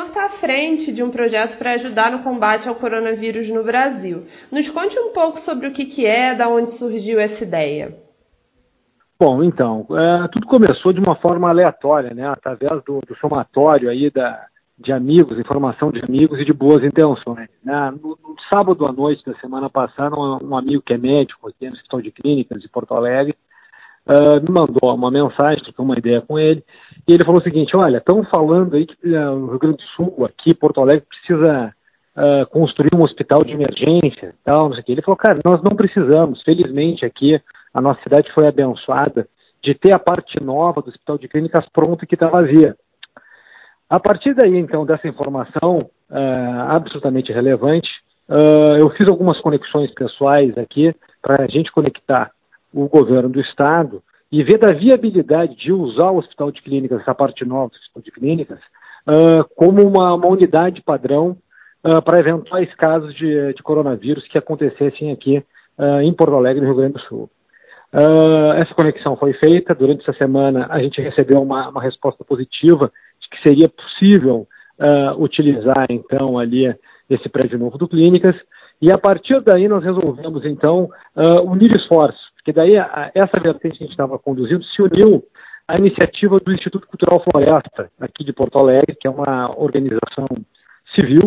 senhor está à frente de um projeto para ajudar no combate ao coronavírus no Brasil. Nos conte um pouco sobre o que, que é, da onde surgiu essa ideia. Bom, então, é, tudo começou de uma forma aleatória, né, através do, do somatório aí da, de amigos, informação de amigos e de boas intenções. Né? No, no, sábado à noite da semana passada, um, um amigo que é médico aqui no Hospital de Clínicas de Porto Alegre uh, me mandou uma mensagem, troquei uma ideia com ele, e ele falou o seguinte, olha, estão falando aí que uh, o Rio Grande do Sul, aqui, Porto Alegre, precisa uh, construir um hospital de emergência, tal, não sei o que. Ele falou, cara, nós não precisamos, felizmente aqui, a nossa cidade foi abençoada de ter a parte nova do Hospital de Clínicas pronta que está vazia. A partir daí, então, dessa informação uh, absolutamente relevante, uh, eu fiz algumas conexões pessoais aqui para a gente conectar o governo do Estado e ver da viabilidade de usar o Hospital de Clínicas, essa parte nova do Hospital de Clínicas, uh, como uma, uma, unidade padrão uh, para eventuais casos de, de, coronavírus que acontecessem aqui uh, em Porto Alegre, no Rio Grande do Sul. essa conexão foi feita, durante essa semana a gente recebeu uma, uma resposta positiva de que seria possível utilizar então ali esse prédio novo do Clínicas, e a partir daí nós resolvemos então unir esforços porque daí a, essa vertente que a gente estava conduzindo se uniu à iniciativa do Instituto Cultural Floresta, aqui de Porto Alegre, que é uma organização civil,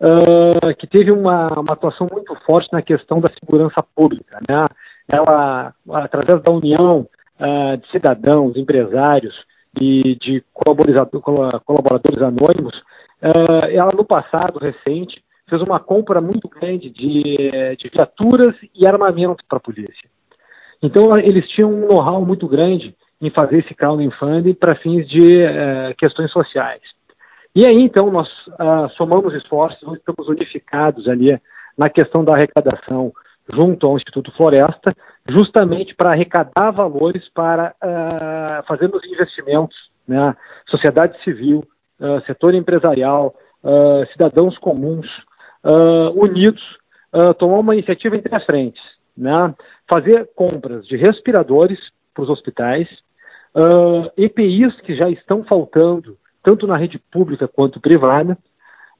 uh, que teve uma, uma, atuação muito forte na questão da segurança pública. Né? Ela, através da união uh, de cidadãos, empresários e de colaboradores anônimos, uh, ela no passado recente fez uma compra muito grande de, de viaturas e armamento para a polícia. Então, eles tinham um know-how muito grande em fazer esse crowdfunding para fins de uh, questões sociais. E aí, então, nós uh, somamos esforços, nós estamos unificados ali na questão da arrecadação junto ao Instituto Floresta, justamente para arrecadar valores para uh, fazermos investimentos, né? sociedade civil, uh, setor empresarial, uh, cidadãos comuns, unidos, tomar uma iniciativa em três frentes né, fazer compras de respiradores para os hospitais, uh, EPIs que já estão faltando, tanto na rede pública quanto privada,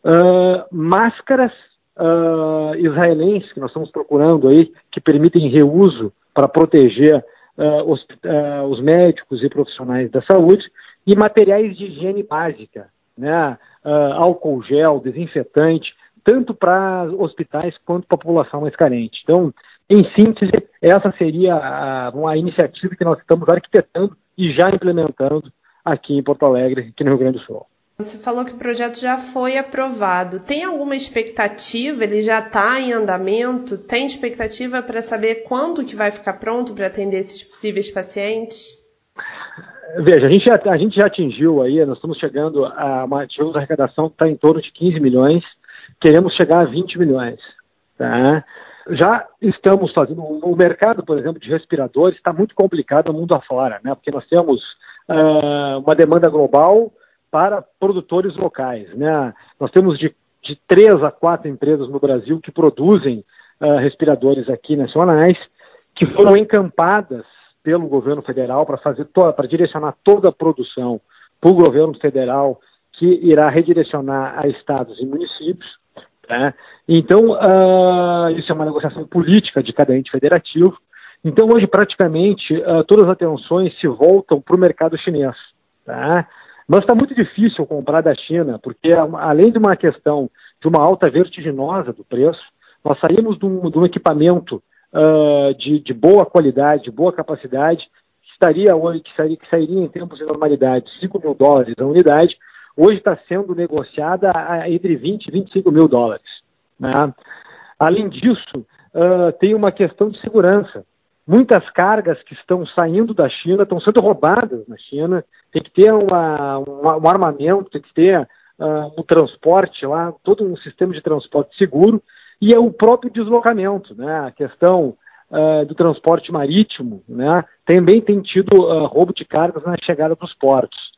uh, máscaras uh, israelenses que nós estamos procurando aí, que permitem reuso para proteger os, os, médicos e profissionais da saúde, e materiais de higiene básica, né, álcool gel, desinfetante, tanto para hospitais quanto para a população mais carente. Então, em síntese, essa seria a, uma iniciativa que nós estamos arquitetando e já implementando aqui em Porto Alegre, aqui no Rio Grande do Sul. Você falou que o projeto já foi aprovado. Tem alguma expectativa? Ele já está em andamento? Tem expectativa para saber quando que vai ficar pronto para atender esses possíveis pacientes? Veja, a gente já, a gente já atingiu aí, nós estamos chegando a uma, tivemos arrecadação que está em torno de 15 milhões, queremos chegar a 20 milhões. Tá? Já estamos fazendo, o mercado, por exemplo, de respiradores está muito complicado no mundo afora, né? porque nós temos uh, uma demanda global para produtores locais. Né? Nós temos de, de três a quatro empresas no Brasil que produzem uh, respiradores aqui nacionais, que foram encampadas pelo governo federal para fazer para direcionar toda a produção para o governo federal que irá redirecionar a estados e municípios. Né? Então, uh, isso é uma negociação política de cada ente federativo. Então, hoje, praticamente, uh, todas as atenções se voltam para o mercado chinês. Tá? Mas está muito difícil comprar da China, porque além de uma questão de uma alta vertiginosa do preço, nós saímos de um, de um equipamento uh, de, de, boa qualidade, de boa capacidade, que, estaria, que, sairia, que sairia em tempos de normalidade 5 mil dólares a unidade, hoje está sendo negociada entre 20 e 25 mil dólares. Né? Além disso, uh, tem uma questão de segurança. Muitas cargas que estão saindo da China estão sendo roubadas na China. Tem que ter uma, uma, um armamento, tem que ter uh, um transporte lá, todo um sistema de transporte seguro e é o próprio deslocamento, né? A questão uh, do transporte marítimo, né? Também tem tido roubo de cargas na chegada dos portos.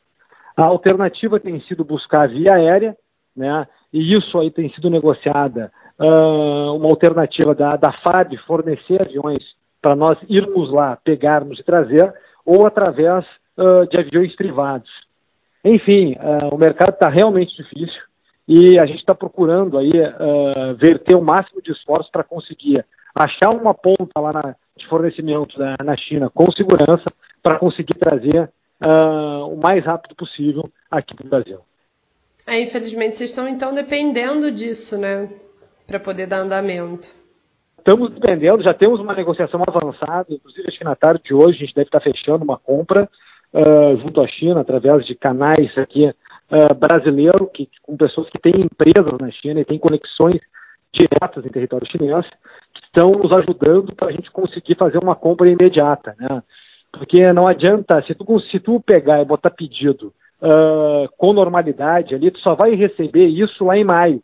A alternativa tem sido buscar via aérea, né? E isso aí tem sido negociada uh, uma alternativa da, da FAB fornecer aviões para nós irmos lá, pegarmos e trazer, ou através uh, de aviões privados. Enfim, uh, o mercado está realmente difícil. e a gente está procurando aí verter o máximo de esforços para conseguir achar uma ponta lá na, de fornecimento na, na China com segurança para conseguir trazer uh, o mais rápido possível aqui para o Brasil. É, infelizmente, vocês estão então dependendo disso, né? Para poder dar andamento. Estamos dependendo, já temos uma negociação avançada, inclusive acho que na tarde de hoje a gente deve estar fechando uma compra uh, junto à China, através de canais aqui uh, brasileiros, que, com pessoas que têm empresas na China e têm conexões diretas em território chinês, que estão nos ajudando para a gente conseguir fazer uma compra imediata, né? Porque não adianta, se tu, se tu pegar e botar pedido uh, com normalidade ali, tu só vai receber isso lá em maio.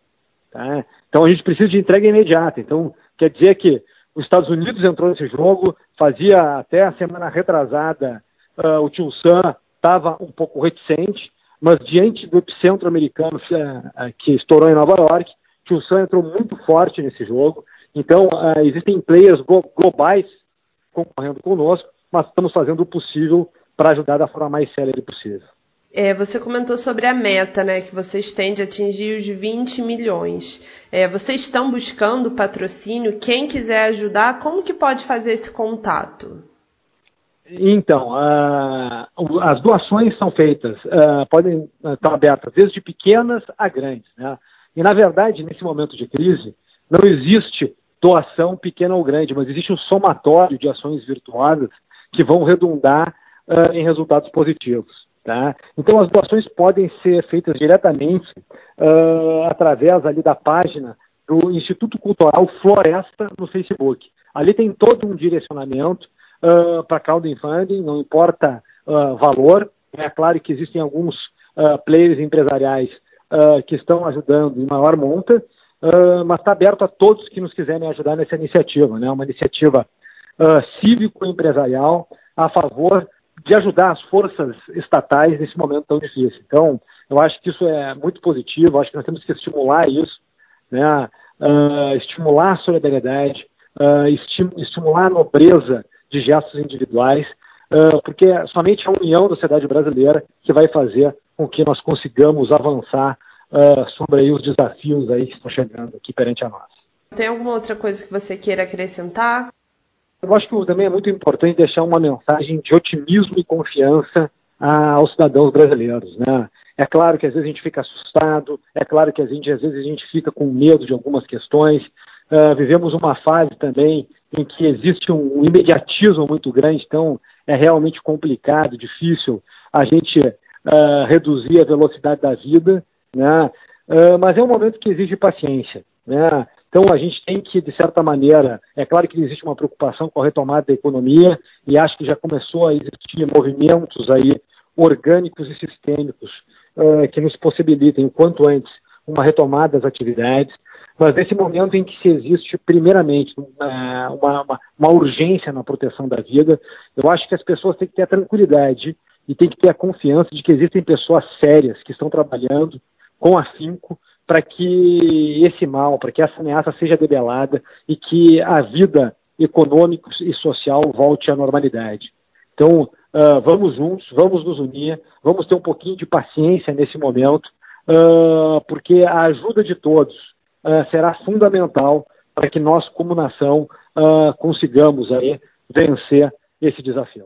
Tá? Então a gente precisa de entrega imediata. Então quer dizer que os Estados Unidos entrou nesse jogo, fazia até a semana retrasada, uh, o Tio Sam estava um pouco reticente, mas diante do epicentro americano uh, que estourou em Nova York, Tio Sam entrou muito forte nesse jogo. Então existem players globais concorrendo conosco mas estamos fazendo o possível para ajudar da forma mais séria possível. É, você comentou sobre a meta, né, que vocês têm de atingir os 20 milhões. É, vocês estão buscando patrocínio? Quem quiser ajudar, como que pode fazer esse contato? Então, as doações são feitas, podem estar abertas desde pequenas a grandes. Né? E, na verdade, nesse momento de crise, não existe doação pequena ou grande, mas existe um somatório de ações virtuosas que vão redundar uh, em resultados positivos. Tá? Então as doações podem ser feitas diretamente uh, através ali da página do Instituto Cultural Floresta no Facebook. Ali tem todo um direcionamento uh, para crowdfunding, não importa uh, valor. É claro que existem alguns players empresariais que estão ajudando em maior monta, mas está aberto a todos que nos quiserem ajudar nessa iniciativa. Né? Uma iniciativa uh, cívico-empresarial a favor de ajudar as forças estatais nesse momento tão difícil. Então, eu acho que isso é muito positivo, acho que nós temos que estimular isso, né? Uh, estimular a solidariedade, uh, estimular a nobreza de gestos individuais, uh, porque é somente a união da sociedade brasileira que vai fazer com que nós consigamos avançar sobre os desafios aí que estão chegando aqui perante a nós. Tem alguma outra coisa que você queira acrescentar? Eu acho que também é muito importante deixar uma mensagem de otimismo e confiança aos cidadãos brasileiros, né? É claro que às vezes a gente fica assustado, é claro que a gente, às vezes a gente fica com medo de algumas questões. Uh, vivemos uma fase também em que existe um, um, imediatismo muito grande, então é realmente complicado, difícil a gente uh, reduzir a velocidade da vida, né? Uh, mas é um momento que exige paciência, né? Então, a gente tem que, de certa maneira, é claro que existe uma preocupação com a retomada da economia e acho que já começou a existir movimentos aí orgânicos e sistêmicos uh, que nos possibilitem, o quanto antes, uma retomada das atividades. Mas nesse momento em que se existe, primeiramente, uma, uma, uma urgência na proteção da vida, eu acho que as pessoas têm que ter a tranquilidade e têm que ter a confiança de que existem pessoas sérias que estão trabalhando com afinco para que esse mal, para que essa ameaça seja debelada e que a vida econômica e social volte à normalidade. Então, uh, vamos juntos, vamos nos unir, vamos ter um pouquinho de paciência nesse momento, uh, porque a ajuda de todos uh, será fundamental para que nós, como nação, consigamos aí vencer esse desafio.